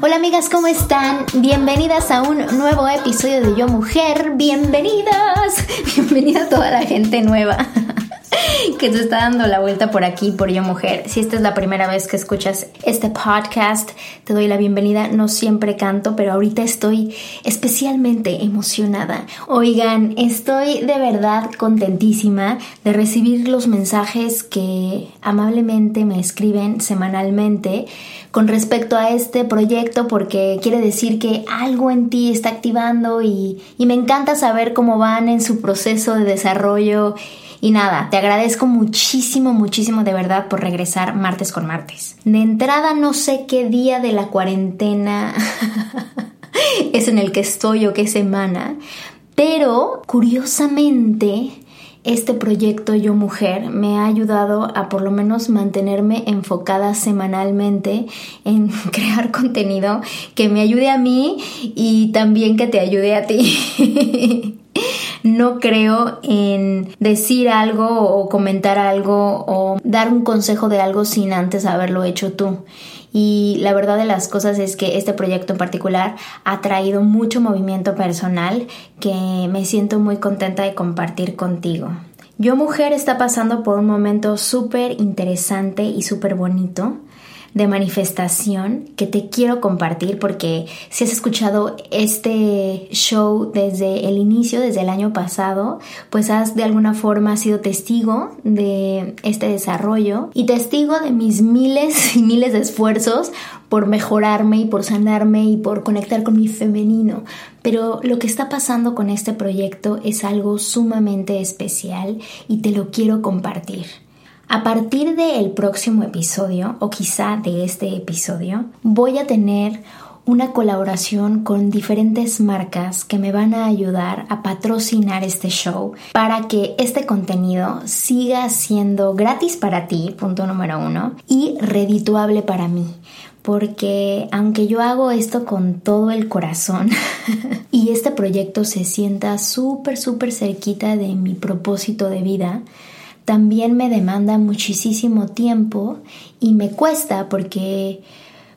Hola amigas, ¿cómo están? Bienvenidas a un nuevo episodio de Yo Mujer. Bienvenidas. Bienvenida a toda la gente nueva que se está dando la vuelta por aquí, por Yo Mujer. Si esta es la primera vez que escuchas este podcast, te doy la bienvenida. No siempre canto, pero ahorita estoy especialmente emocionada. Oigan, estoy de verdad contentísima de recibir los mensajes que amablemente me escriben semanalmente con respecto a este proyecto porque quiere decir que algo en ti está activando y, y me encanta saber cómo van en su proceso de desarrollo y nada, te agradezco muchísimo, muchísimo de verdad por regresar martes con martes. De entrada no sé qué día de la cuarentena es en el que estoy o qué semana, pero curiosamente este proyecto Yo Mujer me ha ayudado a por lo menos mantenerme enfocada semanalmente en crear contenido que me ayude a mí y también que te ayude a ti. no creo en decir algo o comentar algo o dar un consejo de algo sin antes haberlo hecho tú. Y la verdad de las cosas es que este proyecto en particular ha traído mucho movimiento personal que me siento muy contenta de compartir contigo. Yo mujer está pasando por un momento súper interesante y súper bonito de manifestación que te quiero compartir porque si has escuchado este show desde el inicio, desde el año pasado, pues has de alguna forma sido testigo de este desarrollo y testigo de mis miles y miles de esfuerzos por mejorarme y por sanarme y por conectar con mi femenino. Pero lo que está pasando con este proyecto es algo sumamente especial y te lo quiero compartir. A partir del próximo episodio, o quizá de este episodio, voy a tener una colaboración con diferentes marcas que me van a ayudar a patrocinar este show para que este contenido siga siendo gratis para ti, punto número uno, y redituable para mí. Porque aunque yo hago esto con todo el corazón y este proyecto se sienta súper, súper cerquita de mi propósito de vida, también me demanda muchísimo tiempo y me cuesta porque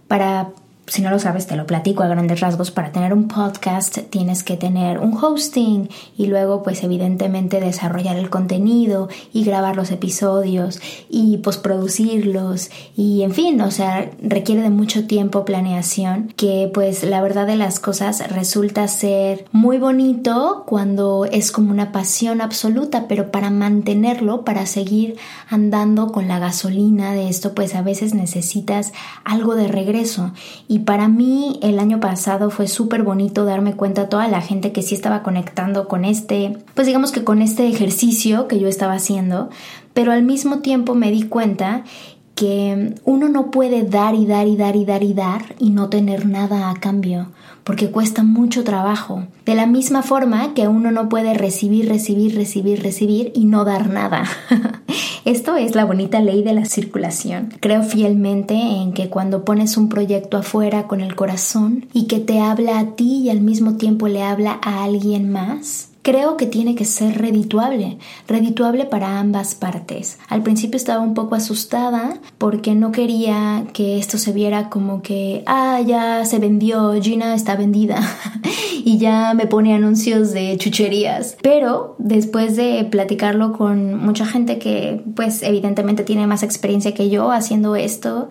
para si no lo sabes, te lo platico a grandes rasgos. Para tener un podcast tienes que tener un hosting y luego pues evidentemente desarrollar el contenido y grabar los episodios y postproducirlos y en fin, o sea, requiere de mucho tiempo, planeación, que pues la verdad de las cosas resulta ser muy bonito cuando es como una pasión absoluta, pero para mantenerlo, para seguir andando con la gasolina de esto, pues a veces necesitas algo de regreso y y para mí el año pasado fue súper bonito darme cuenta toda la gente que sí estaba conectando con este, pues digamos que con este ejercicio que yo estaba haciendo, pero al mismo tiempo me di cuenta que uno no puede dar y dar y dar y dar y dar y no tener nada a cambio, porque cuesta mucho trabajo. De la misma forma que uno no puede recibir, recibir, recibir, recibir y no dar nada. Esto es la bonita ley de la circulación. Creo fielmente en que cuando pones un proyecto afuera con el corazón y que te habla a ti y al mismo tiempo le habla a alguien más, creo que tiene que ser redituable, redituable para ambas partes. Al principio estaba un poco asustada porque no quería que esto se viera como que, ah, ya se vendió, Gina está vendida y ya me pone anuncios de chucherías. Pero después de platicarlo con mucha gente que pues evidentemente tiene más experiencia que yo haciendo esto,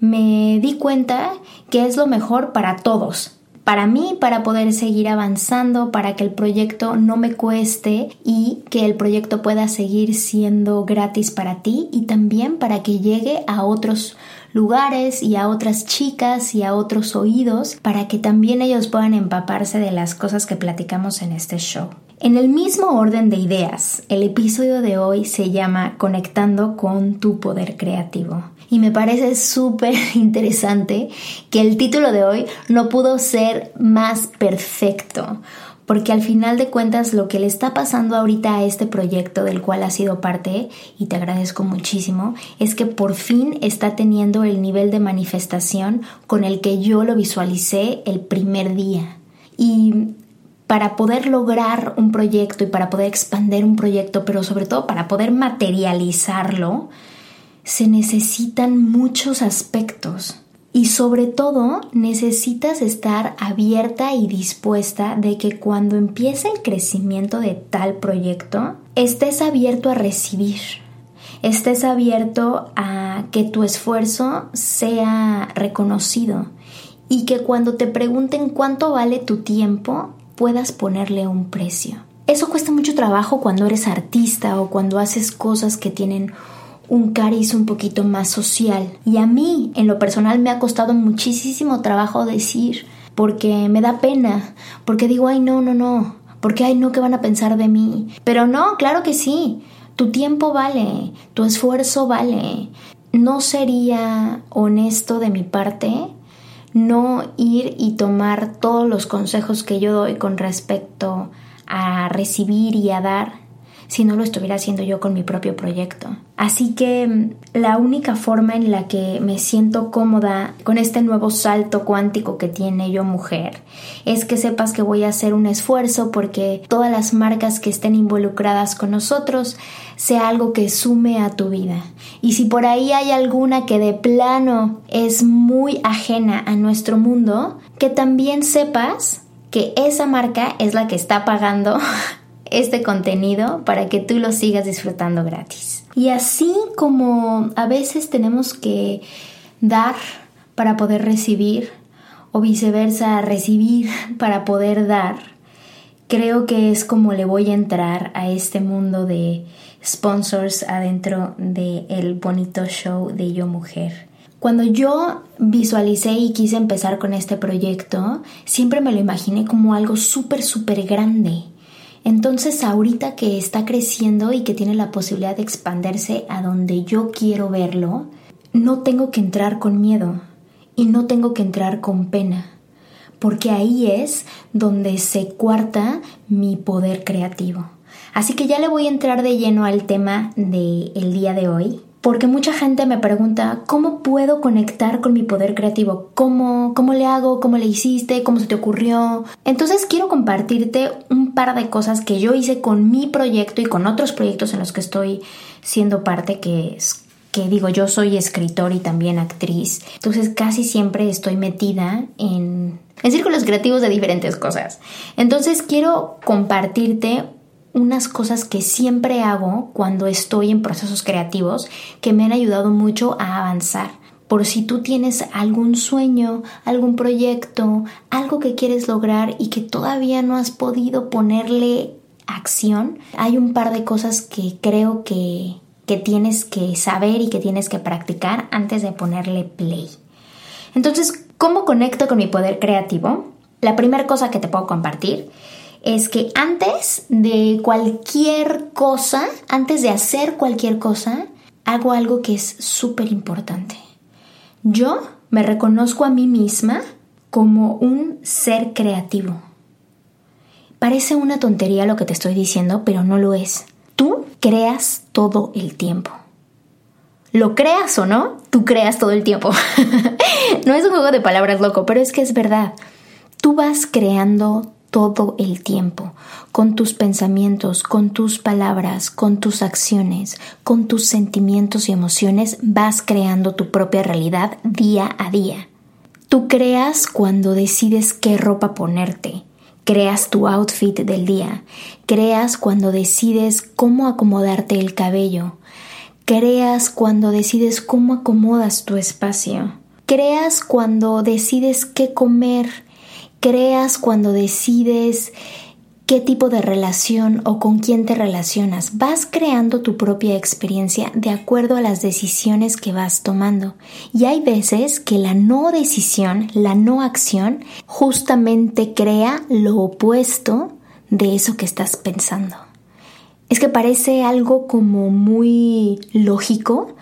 me di cuenta que es lo mejor para todos, para mí, para poder seguir avanzando, para que el proyecto no me cueste y que el proyecto pueda seguir siendo gratis para ti y también para que llegue a otros lugares y a otras chicas y a otros oídos para que también ellos puedan empaparse de las cosas que platicamos en este show. En el mismo orden de ideas, el episodio de hoy se llama Conectando con tu poder creativo. Y me parece súper interesante que el título de hoy no pudo ser más perfecto, porque al final de cuentas lo que le está pasando ahorita a este proyecto del cual ha sido parte, y te agradezco muchísimo, es que por fin está teniendo el nivel de manifestación con el que yo lo visualicé el primer día. Y para poder lograr un proyecto y para poder expandir un proyecto, pero sobre todo para poder materializarlo, se necesitan muchos aspectos. Y sobre todo necesitas estar abierta y dispuesta de que cuando empiece el crecimiento de tal proyecto, estés abierto a recibir, estés abierto a que tu esfuerzo sea reconocido y que cuando te pregunten cuánto vale tu tiempo, puedas ponerle un precio. Eso cuesta mucho trabajo cuando eres artista o cuando haces cosas que tienen un cariz un poquito más social. Y a mí, en lo personal, me ha costado muchísimo trabajo decir, porque me da pena, porque digo, ay, no, no, no, porque, ay, no, ¿qué van a pensar de mí? Pero no, claro que sí, tu tiempo vale, tu esfuerzo vale. No sería honesto de mi parte no ir y tomar todos los consejos que yo doy con respecto a recibir y a dar si no lo estuviera haciendo yo con mi propio proyecto. Así que mm, la única forma en la que me siento cómoda con este nuevo salto cuántico que tiene yo mujer es que sepas que voy a hacer un esfuerzo porque todas las marcas que estén involucradas con nosotros sea algo que sume a tu vida. Y si por ahí hay alguna que de plano es muy ajena a nuestro mundo, que también sepas que esa marca es la que está pagando este contenido para que tú lo sigas disfrutando gratis. Y así como a veces tenemos que dar para poder recibir o viceversa recibir para poder dar, creo que es como le voy a entrar a este mundo de sponsors adentro del el bonito show de Yo Mujer. Cuando yo visualicé y quise empezar con este proyecto, siempre me lo imaginé como algo súper, súper grande. Entonces ahorita que está creciendo y que tiene la posibilidad de expandirse a donde yo quiero verlo, no tengo que entrar con miedo y no tengo que entrar con pena, porque ahí es donde se cuarta mi poder creativo. Así que ya le voy a entrar de lleno al tema del día de hoy porque mucha gente me pregunta, ¿cómo puedo conectar con mi poder creativo? ¿Cómo, ¿Cómo le hago? ¿Cómo le hiciste? ¿Cómo se te ocurrió? Entonces quiero compartirte un par de cosas que yo hice con mi proyecto y con otros proyectos en los que estoy siendo parte, que que digo, yo soy escritor y también actriz, entonces casi siempre estoy metida en, en círculos creativos de diferentes cosas. Entonces quiero compartirte unas cosas que siempre hago cuando estoy en procesos creativos que me han ayudado mucho a avanzar. Por si tú tienes algún sueño, algún proyecto, algo que quieres lograr y que todavía no has podido ponerle acción, hay un par de cosas que creo que, que tienes que saber y que tienes que practicar antes de ponerle play. Entonces, ¿cómo conecto con mi poder creativo? La primera cosa que te puedo compartir es que antes de cualquier cosa, antes de hacer cualquier cosa, hago algo que es súper importante. Yo me reconozco a mí misma como un ser creativo. Parece una tontería lo que te estoy diciendo, pero no lo es. Tú creas todo el tiempo. Lo creas o no, tú creas todo el tiempo. no es un juego de palabras loco, pero es que es verdad. Tú vas creando todo el tiempo, con tus pensamientos, con tus palabras, con tus acciones, con tus sentimientos y emociones, vas creando tu propia realidad día a día. Tú creas cuando decides qué ropa ponerte, creas tu outfit del día, creas cuando decides cómo acomodarte el cabello, creas cuando decides cómo acomodas tu espacio, creas cuando decides qué comer, creas cuando decides qué tipo de relación o con quién te relacionas. Vas creando tu propia experiencia de acuerdo a las decisiones que vas tomando. Y hay veces que la no decisión, la no acción, justamente crea lo opuesto de eso que estás pensando. Es que parece algo como muy lógico,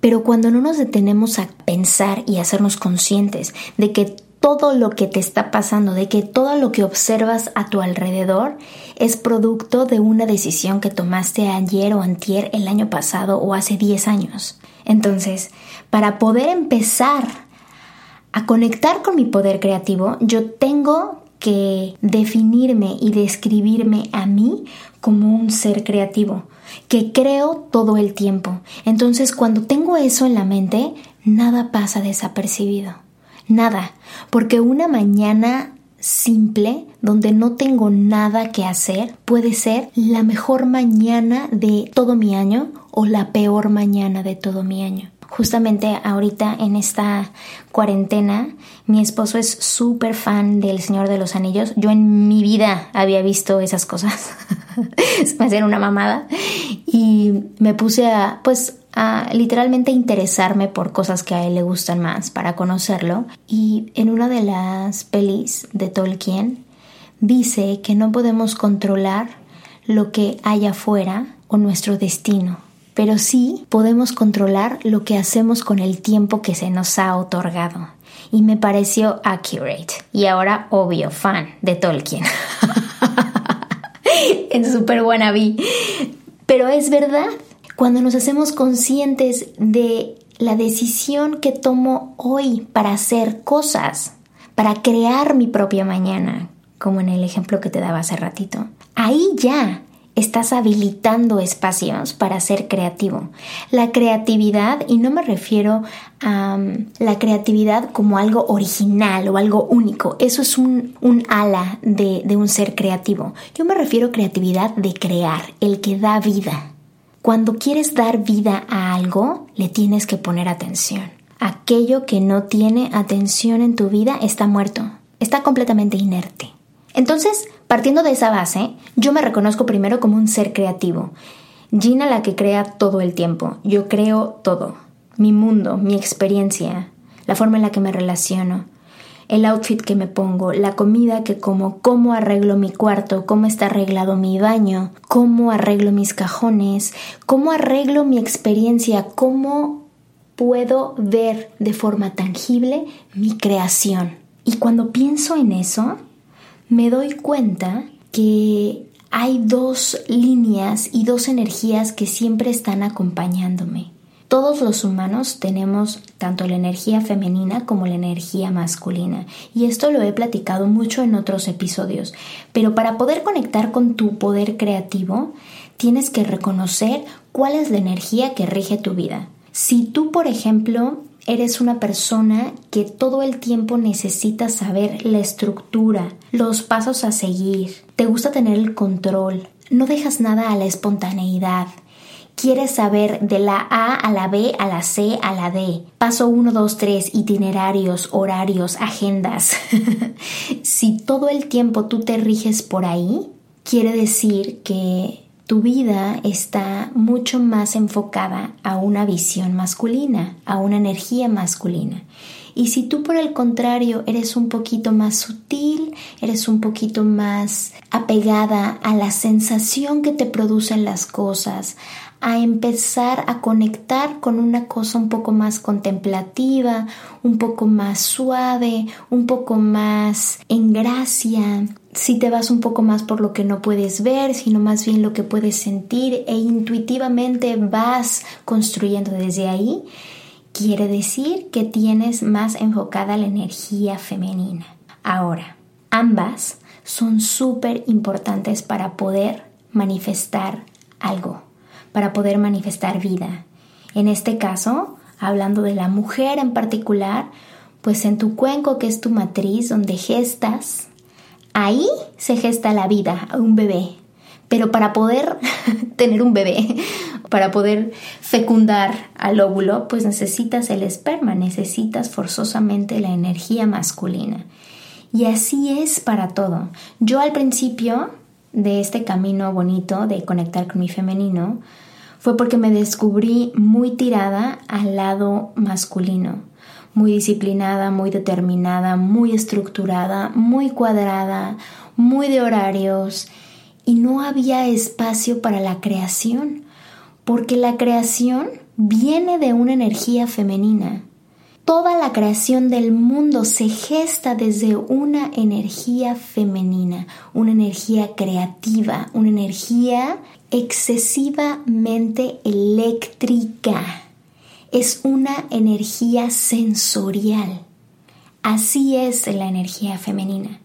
pero cuando no nos detenemos a pensar y hacernos conscientes de que todo lo que te está pasando, de que todo lo que observas a tu alrededor es producto de una decisión que tomaste ayer o antier, el año pasado o hace 10 años. Entonces, para poder empezar a conectar con mi poder creativo, yo tengo que definirme y describirme a mí como un ser creativo, que creo todo el tiempo. Entonces, cuando tengo eso en la mente, nada pasa desapercibido. Nada, porque una mañana simple, donde no tengo nada que hacer, puede ser la mejor mañana de todo mi año o la peor mañana de todo mi año. Justamente ahorita en esta cuarentena, mi esposo es súper fan del Señor de los Anillos. Yo en mi vida había visto esas cosas. me hacían una mamada. Y me puse a, pues, a literalmente interesarme por cosas que a él le gustan más para conocerlo y en una de las pelis de Tolkien dice que no podemos controlar lo que hay afuera o nuestro destino, pero sí podemos controlar lo que hacemos con el tiempo que se nos ha otorgado. Y me pareció accurate. Y ahora, obvio, fan de Tolkien. en super wannabe. Pero es verdad, cuando nos hacemos conscientes de la decisión que tomo hoy para hacer cosas, para crear mi propia mañana, como en el ejemplo que te daba hace ratito, ahí ya estás habilitando espacios para ser creativo. La creatividad, y no me refiero a um, la creatividad como algo original o algo único, eso es un, ala de, de un ser creativo. Yo me refiero a creatividad de crear, el que da vida. Cuando quieres dar vida a algo, le tienes que poner atención. Aquello que no tiene atención en tu vida está muerto, está completamente inerte. Entonces, partiendo de esa base, yo me reconozco primero como un ser creativo. Gina la que crea todo el tiempo. Yo creo todo. Mi mundo, mi experiencia, la forma en la que me relaciono, el outfit que me pongo, la comida que como, cómo arreglo mi cuarto, cómo está arreglado mi baño, cómo arreglo mis cajones, cómo arreglo mi experiencia, cómo puedo ver de forma tangible mi creación. Y cuando pienso en eso, me doy cuenta que hay dos líneas y dos energías que siempre están acompañándome. Todos los humanos tenemos tanto la energía femenina como la energía masculina y esto lo he platicado mucho en otros episodios, pero para poder conectar con tu poder creativo tienes que reconocer cuál es la energía que rige tu vida. Si tú, por ejemplo, eres una persona que todo el tiempo necesita saber la estructura, los pasos a seguir, te gusta tener el control, no dejas nada a la espontaneidad, quieres saber de la A a la B a la C a la D. Paso 1, 2, 3, itinerarios, horarios, agendas. si todo el tiempo tú te riges por ahí, quiere decir que tu vida está mucho más enfocada a una visión masculina, a una energía masculina. Y si tú por el contrario eres un poquito más sutil, eres un poquito más apegada a la sensación que te producen las cosas, a empezar a conectar con una cosa un poco más contemplativa, un poco más suave, un poco más en gracia. Si te vas un poco más por lo que no puedes ver, sino más bien lo que puedes sentir e intuitivamente vas construyendo desde ahí, quiere decir que tienes más enfocada la energía femenina. Ahora, ambas son súper importantes para poder manifestar algo para poder manifestar vida. En este caso, hablando de la mujer en particular, pues en tu cuenco, que es tu matriz, donde gestas, ahí se gesta la vida, un bebé. Pero para poder tener un bebé, para poder fecundar al óvulo, pues necesitas el esperma, necesitas forzosamente la energía masculina. Y así es para todo. Yo al principio de este camino bonito de conectar con mi femenino fue porque me descubrí muy tirada al lado masculino, muy disciplinada, muy determinada, muy estructurada, muy cuadrada, muy de horarios y no había espacio para la creación, porque la creación viene de una energía femenina. Toda la creación del mundo se gesta desde una energía femenina, una energía creativa, una energía excesivamente eléctrica. Es una energía sensorial. Así es la energía femenina.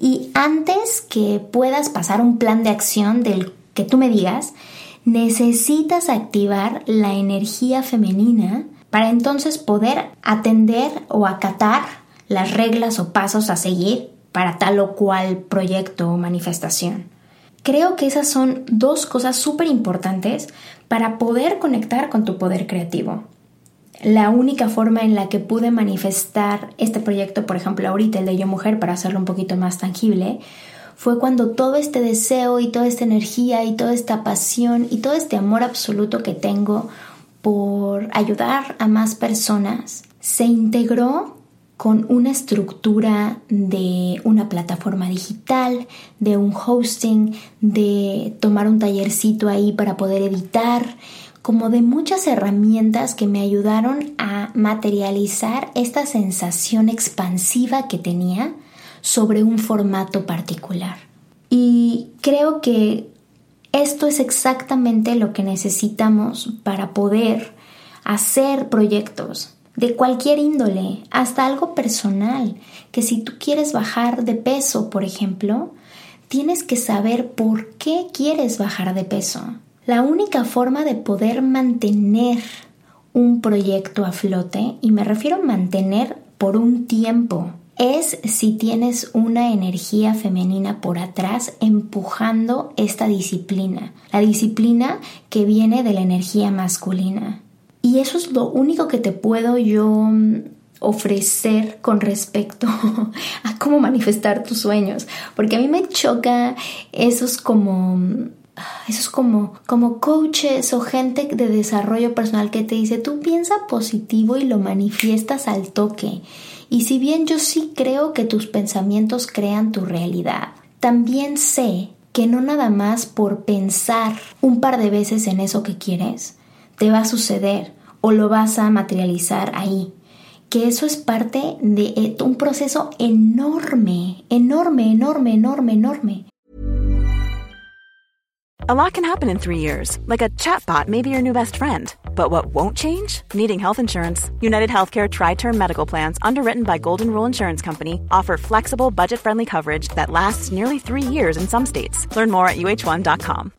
Y antes que puedas pasar un plan de acción del que tú me digas, necesitas activar la energía femenina para entonces poder atender o acatar las reglas o pasos a seguir para tal o cual proyecto o manifestación. Creo que esas son dos cosas súper importantes para poder conectar con tu poder creativo. La única forma en la que pude manifestar este proyecto, por ejemplo ahorita el de Yo Mujer, para hacerlo un poquito más tangible, fue cuando todo este deseo y toda esta energía y toda esta pasión y todo este amor absoluto que tengo por ayudar a más personas se integró con una estructura de una plataforma digital, de un hosting, de tomar un tallercito ahí para poder editar, como de muchas herramientas que me ayudaron a materializar esta sensación expansiva que tenía sobre un formato particular. Y creo que esto es exactamente lo que necesitamos para poder hacer proyectos de cualquier índole, hasta algo personal, que si tú quieres bajar de peso, por ejemplo, tienes que saber por qué quieres bajar de peso. La única forma de poder mantener un proyecto a flote, y me refiero a mantener por un tiempo, es si tienes una energía femenina por atrás empujando esta disciplina, la disciplina que viene de la energía masculina. Y eso es lo único que te puedo yo mm, ofrecer con respecto a cómo manifestar tus sueños, porque a mí me choca esos como esos como como coaches o gente de desarrollo personal que te dice, "Tú piensa positivo y lo manifiestas al toque." Y si bien yo sí creo que tus pensamientos crean tu realidad, también sé que no nada más por pensar un par de veces en eso que quieres, te va a suceder o lo vas a materializar ahí. Que eso es parte de eh, un proceso enorme, enorme, enorme, enorme, enorme. A lot can happen in three years, like a chatbot may be your new best friend. But what won't change? Needing health insurance. United Healthcare Tri Term Medical Plans, underwritten by Golden Rule Insurance Company, offer flexible, budget friendly coverage that lasts nearly three years in some states. Learn more at uh1.com.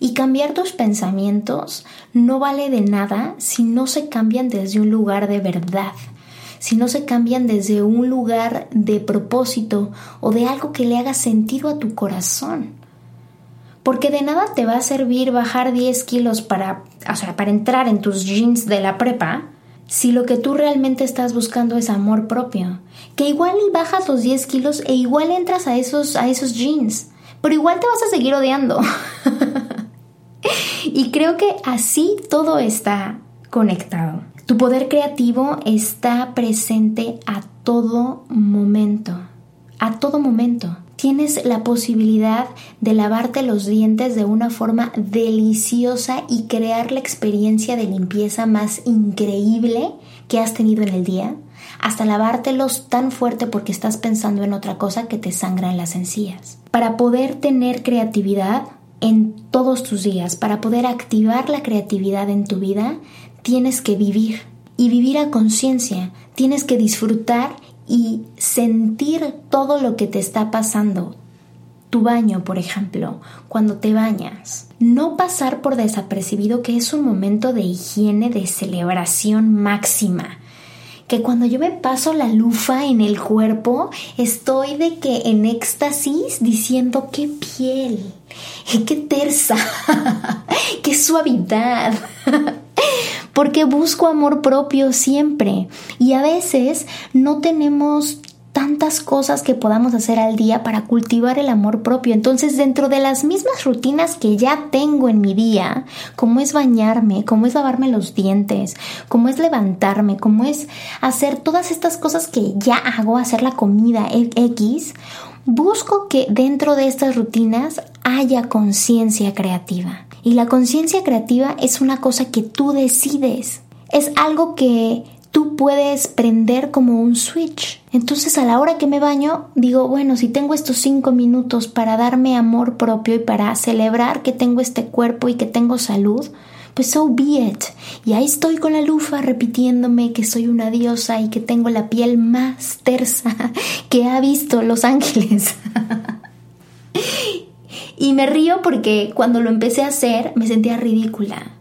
Y cambiar tus pensamientos no vale de nada si no se cambian desde un lugar de verdad. Si no se cambian desde un lugar de propósito o de algo que le haga sentido a tu corazón. Porque de nada te va a servir bajar 10 kilos para, para entrar en tus jeans de la prepa si lo que tú realmente estás buscando es amor propio. Que igual y bajas los 10 kilos e igual entras a esos, a esos jeans, pero igual te vas a seguir odiando. y creo que así todo está conectado. Tu poder creativo está presente a todo momento, a todo momento tienes la posibilidad de lavarte los dientes de una forma deliciosa y crear la experiencia de limpieza más increíble que has tenido en el día, hasta lavártelos tan fuerte porque estás pensando en otra cosa que te sangra en las encías. Para poder tener creatividad en todos tus días, para poder activar la creatividad en tu vida, tienes que vivir y vivir a conciencia, tienes que disfrutar y sentir todo lo que te está pasando. Tu baño, por ejemplo, cuando te bañas. No pasar por desapercibido que es un momento de higiene, de celebración máxima. Que cuando yo me paso la lufa en el cuerpo, estoy de que en éxtasis diciendo qué piel, qué tersa, qué suavidad porque busco amor propio siempre y a veces no tenemos tantas cosas que podamos hacer al día para cultivar el amor propio. Entonces, dentro de las mismas rutinas que ya tengo en mi día, como es bañarme, como es lavarme los dientes, como es levantarme, como es hacer todas estas cosas que ya hago, hacer la comida X, busco que dentro de estas rutinas haya conciencia creativa. Y la conciencia creativa es una cosa que tú decides. Es algo que tú puedes prender como un switch. Entonces a la hora que me baño digo, bueno, si tengo estos cinco minutos para darme amor propio y para celebrar que tengo este cuerpo y que tengo salud, pues so be it. Y ahí estoy con la lufa repitiéndome que soy una diosa y que tengo la piel más tersa que ha visto Los Ángeles. y me río porque cuando lo empecé a hacer me sentía ridícula.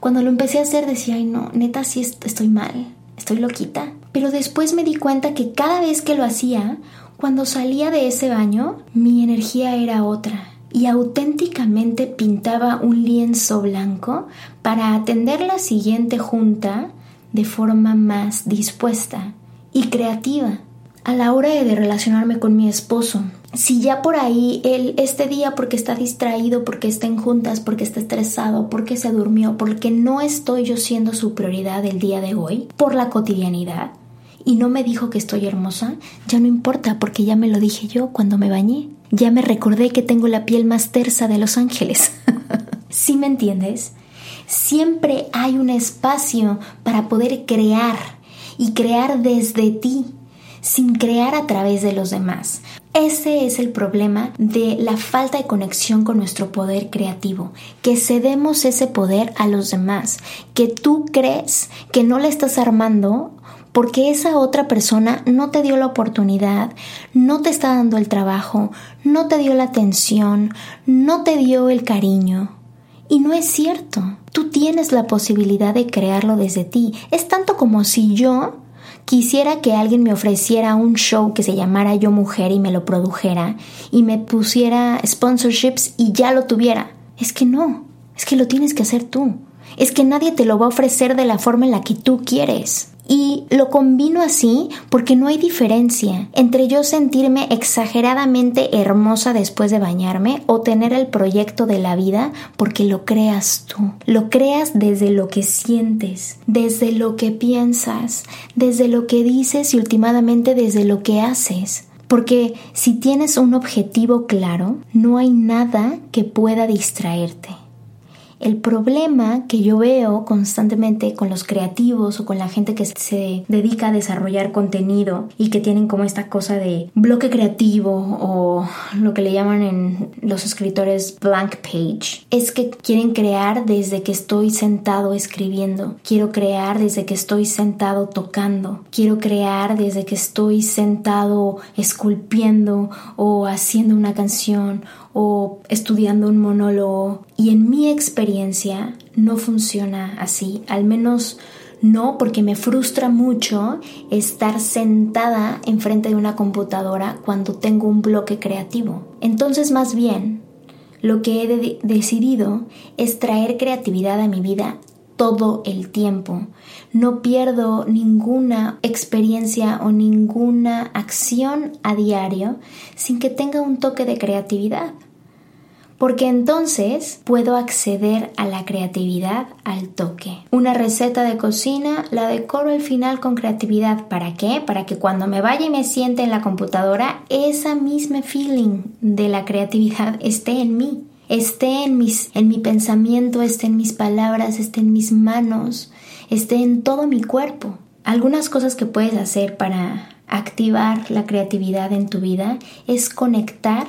Cuando lo empecé a hacer decía, ay no, neta sí estoy mal estoy loquita. Pero después me di cuenta que cada vez que lo hacía, cuando salía de ese baño, mi energía era otra y auténticamente pintaba un lienzo blanco para atender la siguiente junta de forma más dispuesta y creativa a la hora de relacionarme con mi esposo. Si ya por ahí él este día porque está distraído, porque está en juntas, porque está estresado, porque se durmió, porque no estoy yo siendo su prioridad el día de hoy, por la cotidianidad, y no me dijo que estoy hermosa, ya no importa porque ya me lo dije yo cuando me bañé. Ya me recordé que tengo la piel más tersa de los ángeles. ¿Sí me entiendes? Siempre hay un espacio para poder crear y crear desde ti sin crear a través de los demás. Ese es el problema de la falta de conexión con nuestro poder creativo, que cedemos ese poder a los demás, que tú crees que no le estás armando porque esa otra persona no te dio la oportunidad, no te está dando el trabajo, no te dio la atención, no te dio el cariño. Y no es cierto. Tú tienes la posibilidad de crearlo desde ti. Es tanto como si yo Quisiera que alguien me ofreciera un show que se llamara Yo Mujer y me lo produjera y me pusiera sponsorships y ya lo tuviera. Es que no, es que lo tienes que hacer tú. Es que nadie te lo va a ofrecer de la forma en la que tú quieres. Y lo combino así porque no hay diferencia entre yo sentirme exageradamente hermosa después de bañarme o tener el proyecto de la vida porque lo creas tú. Lo creas desde lo que sientes, desde lo que piensas, desde lo que dices y últimamente desde lo que haces. Porque si tienes un objetivo claro, no hay nada que pueda distraerte. El problema que yo veo constantemente con los creativos o con la gente que se dedica a desarrollar contenido y que tienen como esta cosa de bloque creativo o lo que le llaman en los escritores blank page es que quieren crear desde que estoy sentado escribiendo, quiero crear desde que estoy sentado tocando, quiero crear desde que estoy sentado esculpiendo o haciendo una canción o estudiando un monólogo y en mi experiencia no funciona así, al menos no porque me frustra mucho estar sentada enfrente de una computadora cuando tengo un bloque creativo. Entonces más bien lo que he decidido es traer creatividad a mi vida todo el tiempo. No pierdo ninguna experiencia o ninguna acción a diario sin que tenga un toque de creatividad porque entonces puedo acceder a la creatividad al toque. Una receta de cocina la decoro al final con creatividad. ¿Para qué? Para que cuando me vaya y me siente en la computadora, esa misma feeling de la creatividad esté en mí, esté en, mis, en mi pensamiento, esté en mis palabras, esté en mis manos, esté en todo mi cuerpo. Algunas cosas que puedes hacer para activar la creatividad en tu vida es conectar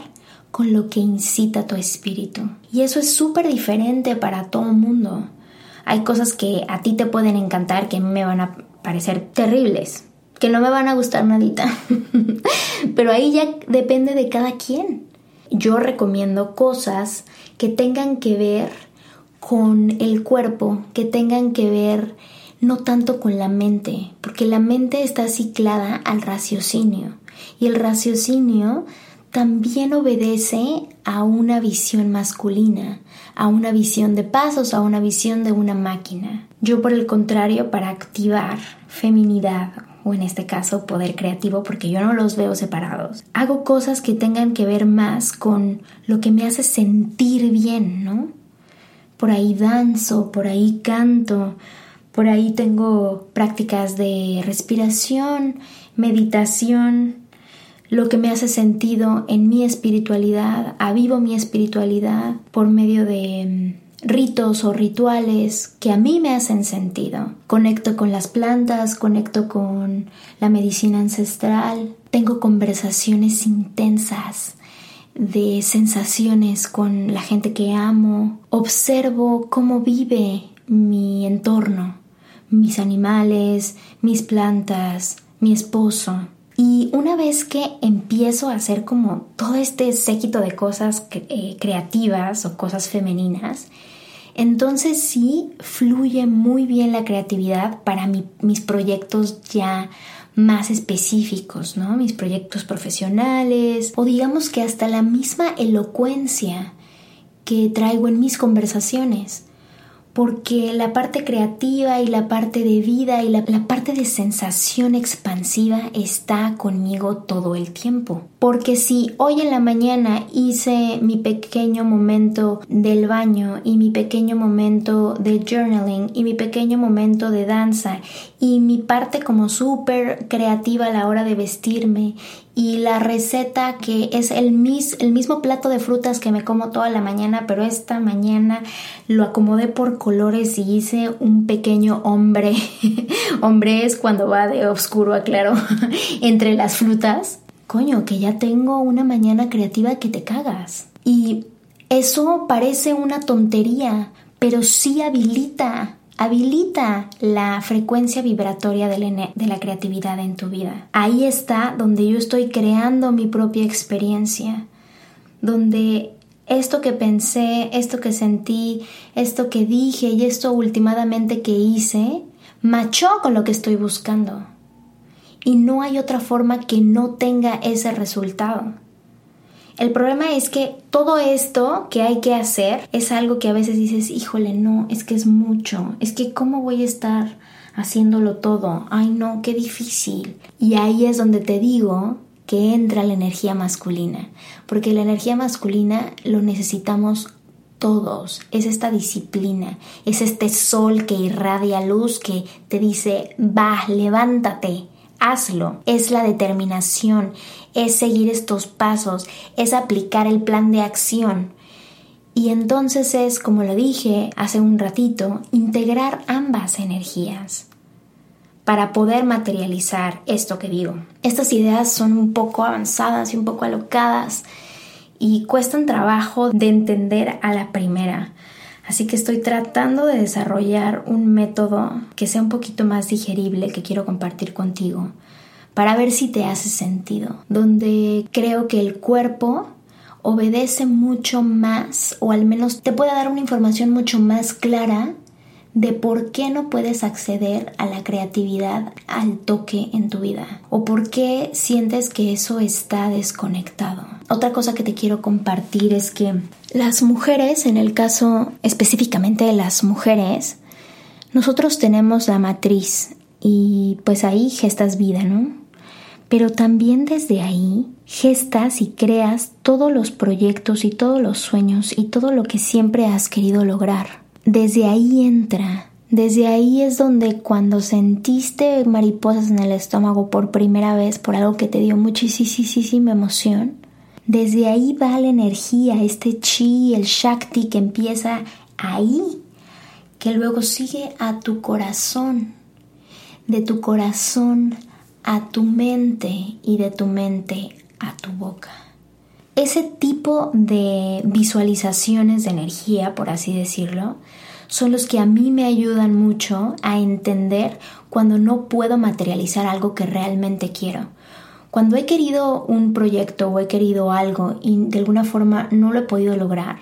con lo que incita tu espíritu. Y eso es súper diferente para todo el mundo. Hay cosas que a ti te pueden encantar que me van a parecer terribles, que no me van a gustar nadita. Pero ahí ya depende de cada quien. Yo recomiendo cosas que tengan que ver con el cuerpo, que tengan que ver no tanto con la mente, porque la mente está ciclada al raciocinio y el raciocinio también obedece a una visión masculina, a una visión de pasos, a una visión de una máquina. Yo por el contrario, para activar feminidad, o en este caso poder creativo, porque yo no los veo separados. Hago cosas que tengan que ver más con lo que me hace sentir bien, ¿no? Por ahí danzo, por ahí canto, por ahí tengo prácticas de respiración, meditación, lo que me hace sentido en mi espiritualidad, avivo mi espiritualidad por medio de mm, ritos o rituales que a mí me hacen sentido. Conecto con las plantas, conecto con la medicina ancestral, tengo conversaciones intensas de sensaciones con la gente que amo, observo cómo vive mi entorno, mis animales, mis plantas, mi esposo. Y una vez que empiezo a hacer como todo este séquito de cosas eh, creativas o cosas femeninas, entonces sí fluye muy bien la creatividad para mis proyectos ya más específicos, ¿no? Mis proyectos profesionales o digamos que hasta la misma elocuencia que traigo en mis conversaciones porque la parte creativa y la parte de vida y la, parte de sensación expansiva está conmigo todo el tiempo. Porque si hoy en la mañana hice mi pequeño momento del baño y mi pequeño momento de journaling y mi pequeño momento de danza y mi parte como súper creativa a la hora de vestirme y la receta que es el, mis, el mismo plato de frutas que me como toda la mañana, pero esta mañana lo acomodé por colores y hice un pequeño hombre. hombre es cuando va de oscuro a claro entre las frutas. Coño, que ya tengo una mañana creativa que te cagas. Y eso parece una tontería, pero sí habilita habilita la frecuencia vibratoria de la, creatividad en tu vida. Ahí está donde yo estoy creando mi propia experiencia, donde esto que pensé, esto que sentí, esto que dije y esto últimamente que hice, machó con lo que estoy buscando. Y no hay otra forma que no tenga ese resultado. El problema es que todo esto que hay que hacer es algo que a veces dices, híjole, no, es que es mucho, es que cómo voy a estar haciéndolo todo, ay no, qué difícil. Y ahí es donde te digo que entra la energía masculina, porque la energía masculina lo necesitamos todos, es esta disciplina, es este sol que irradia luz que te dice, va, levántate, hazlo, es la determinación, es seguir estos pasos, es aplicar el plan de acción. Y entonces es, como lo dije hace un ratito, integrar ambas energías para poder materializar esto que digo. Estas ideas son un poco avanzadas y un poco alocadas y cuestan trabajo de entender a la primera. Así que estoy tratando de desarrollar un método que sea un poquito más digerible que quiero compartir contigo para ver si te hace sentido, donde creo que el cuerpo obedece mucho más o al menos te puede dar una información mucho más clara de por qué no puedes acceder a la creatividad, al toque en tu vida o por qué sientes que eso está desconectado. Otra cosa que te quiero compartir es que las mujeres, en el caso específicamente de las mujeres, nosotros tenemos la matriz y pues ahí gestas vida, ¿no? pero también desde ahí gestas y creas todos los proyectos y todos los sueños y todo lo que siempre has querido lograr. Desde ahí entra, desde ahí es donde cuando sentiste mariposas en el estómago por primera vez por algo que te dio muchísima emoción, desde ahí va la energía, este chi, el shakti que empieza ahí, que luego sigue a tu corazón, de tu corazón a tu mente y de tu mente a tu boca. Ese tipo de visualizaciones de energía, por así decirlo, son los que a mí me ayudan mucho a entender cuando no puedo materializar algo que realmente quiero. Cuando he querido un proyecto o he querido algo y de alguna forma no lo he podido lograr,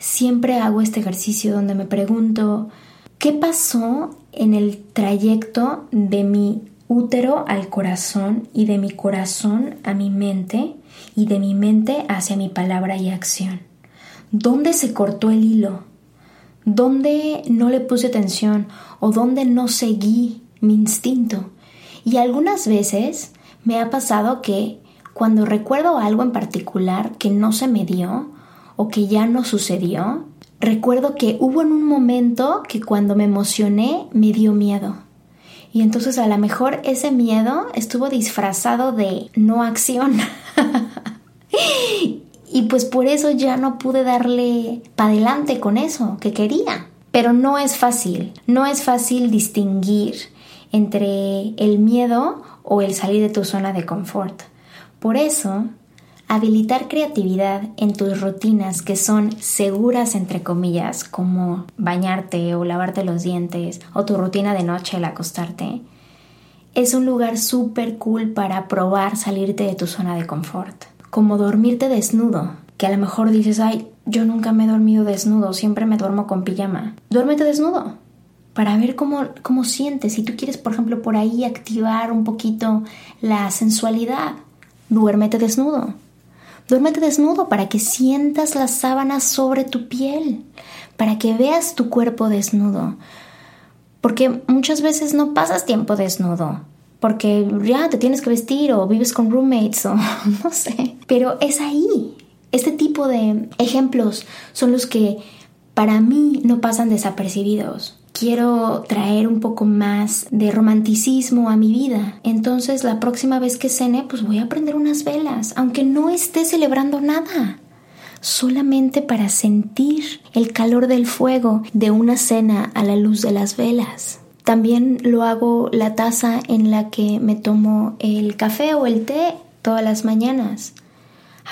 siempre hago este ejercicio donde me pregunto, ¿qué pasó en el trayecto de mi útero al corazón y de mi corazón a mi mente y de mi mente hacia mi palabra y acción. ¿Dónde se cortó el hilo? ¿Dónde no le puse atención o dónde no seguí mi instinto? Y algunas veces me ha pasado que cuando recuerdo algo en particular que no se me dio o que ya no sucedió, recuerdo que hubo en un momento que cuando me emocioné me dio miedo. Y entonces a lo mejor ese miedo estuvo disfrazado de no acción. y pues por eso ya no pude darle para adelante con eso que quería. Pero no es fácil, no es fácil distinguir entre el miedo o el salir de tu zona de confort. Por eso, habilitar creatividad en tus rutinas que son seguras, entre comillas, como bañarte o lavarte los dientes o tu rutina de noche al acostarte, es un lugar súper cool para probar salirte de tu zona de confort. Como dormirte desnudo, que a lo mejor dices, ay, yo nunca me he dormido desnudo, siempre me duermo con pijama. Duérmete desnudo para ver cómo, cómo sientes. Si tú quieres, por ejemplo, por ahí activar un poquito la sensualidad, duérmete desnudo. Duérmete desnudo para que sientas las sábanas sobre tu piel, para que veas tu cuerpo desnudo. Porque muchas veces no pasas tiempo desnudo, porque ya te tienes que vestir o vives con roommates o no sé. Pero es ahí. Este tipo de ejemplos son los que para mí no pasan desapercibidos quiero traer un poco más de romanticismo a mi vida. Entonces la próxima vez que cene, pues voy a prender unas velas, aunque no esté celebrando nada. Solamente para sentir el calor del fuego de una cena a la luz de las velas. También lo hago la taza en la que me tomo el café o el té todas las mañanas.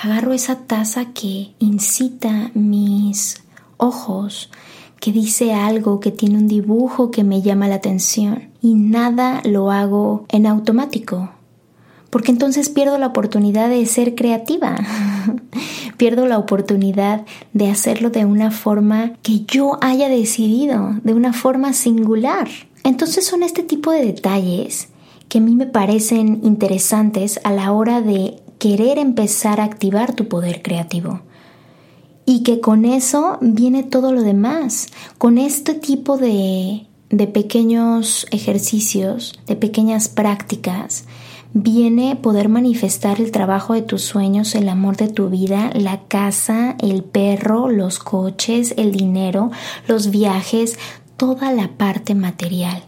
Agarro esa taza que incita mis ojos que dice algo, que tiene un dibujo que me llama la atención y nada lo hago en automático. Porque entonces pierdo la oportunidad de ser creativa. pierdo la oportunidad de hacerlo de una forma que yo haya decidido, de una forma singular. Entonces son este tipo de detalles que a mí me parecen interesantes a la hora de querer empezar a activar tu poder creativo y que con eso viene todo lo demás. Con este tipo de, de pequeños ejercicios, de pequeñas prácticas, viene poder manifestar el trabajo de tus sueños, el amor de tu vida, la casa, el perro, los coches, el dinero, los viajes, toda la parte material.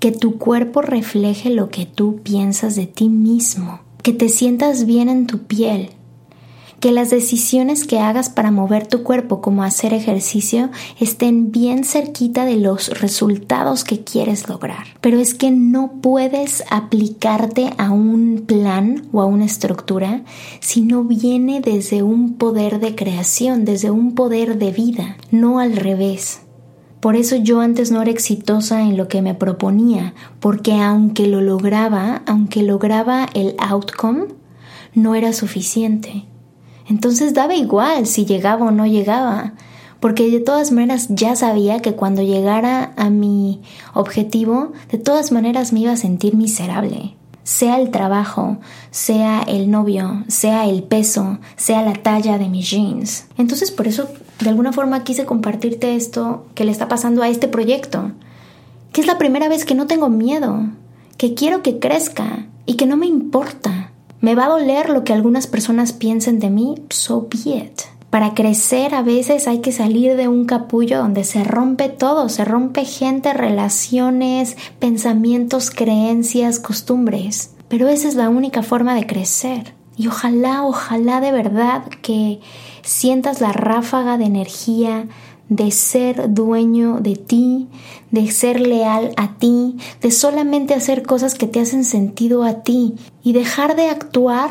Que tu cuerpo refleje lo que tú piensas de ti mismo. Que te sientas bien en tu piel, que las decisiones que hagas para mover tu cuerpo como hacer ejercicio estén bien cerquita de los resultados que quieres lograr. Pero es que no puedes aplicarte a un plan o a una estructura si no viene desde un poder de creación, desde un poder de vida, no al revés. Por eso yo antes no era exitosa en lo que me proponía, porque aunque lo lograba, aunque lograba el outcome, no era suficiente. Entonces daba igual si llegaba o no llegaba, porque de todas maneras ya sabía que cuando llegara a mi objetivo, de todas maneras me iba a sentir miserable. Sea el trabajo, sea el novio, sea el peso, sea la talla de mis jeans. Entonces por eso de alguna forma quise compartirte esto que le está pasando a este proyecto, que es la primera vez que no tengo miedo, que quiero que crezca y que no me importa. Me va a doler lo que algunas personas piensen de mí, so be it. Para crecer a veces hay que salir de un capullo donde se rompe todo, se rompe gente, relaciones, pensamientos, creencias, costumbres. Pero esa es la única forma de crecer. Y ojalá, ojalá de verdad que sientas la ráfaga de energía de ser dueño de ti, de ser leal a ti, de solamente hacer cosas que te hacen sentido a ti y dejar de actuar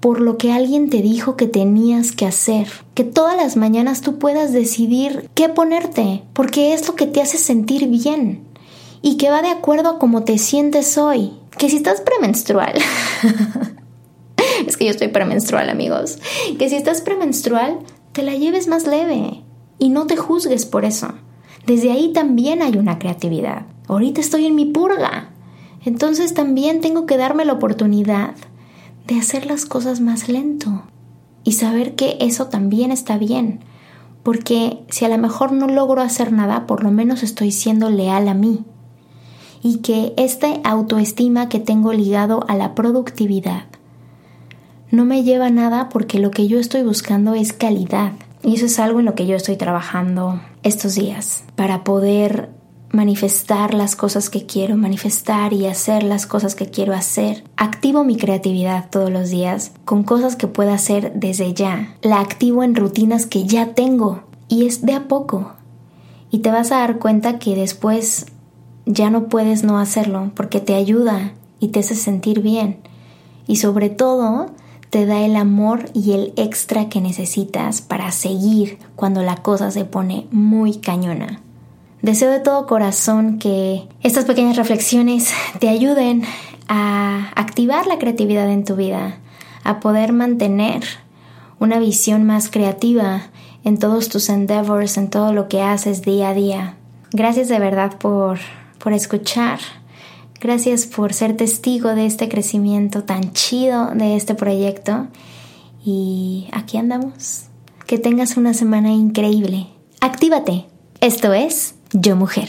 por lo que alguien te dijo que tenías que hacer. Que todas las mañanas tú puedas decidir qué ponerte, porque es lo que te hace sentir bien y que va de acuerdo a cómo te sientes hoy. Que si estás premenstrual, yo estoy premenstrual amigos, que si estás premenstrual, te la lleves más leve y no te juzgues por eso. Desde ahí también hay una creatividad. Ahorita estoy en mi purga. Entonces también tengo que darme la oportunidad de hacer las cosas más lento y saber que eso también está bien. Porque si a lo mejor no logro hacer nada, por lo menos estoy siendo leal a mí. y que esta autoestima que tengo ligado a la productividad no me lleva nada porque lo que yo estoy buscando es calidad. Y eso es algo en lo que yo estoy trabajando estos días para poder manifestar las cosas que quiero manifestar y hacer las cosas que quiero hacer. Activo mi creatividad todos los días con cosas que pueda hacer desde ya. La activo en rutinas que ya tengo y es de a poco. Y te vas a dar cuenta que después ya no puedes no hacerlo porque te ayuda y te hace sentir bien. Y sobre todo, te da el amor y el extra que necesitas para seguir cuando la cosa se pone muy cañona. Deseo de todo corazón que estas pequeñas reflexiones te ayuden a activar la creatividad en tu vida, a poder mantener una visión más creativa en todos tus endeavors, en todo lo que haces día a día. Gracias de verdad por, por escuchar. Gracias por ser testigo de este crecimiento tan chido de este proyecto. Y aquí andamos. Que tengas una semana increíble. Actívate. Esto es Yo Mujer.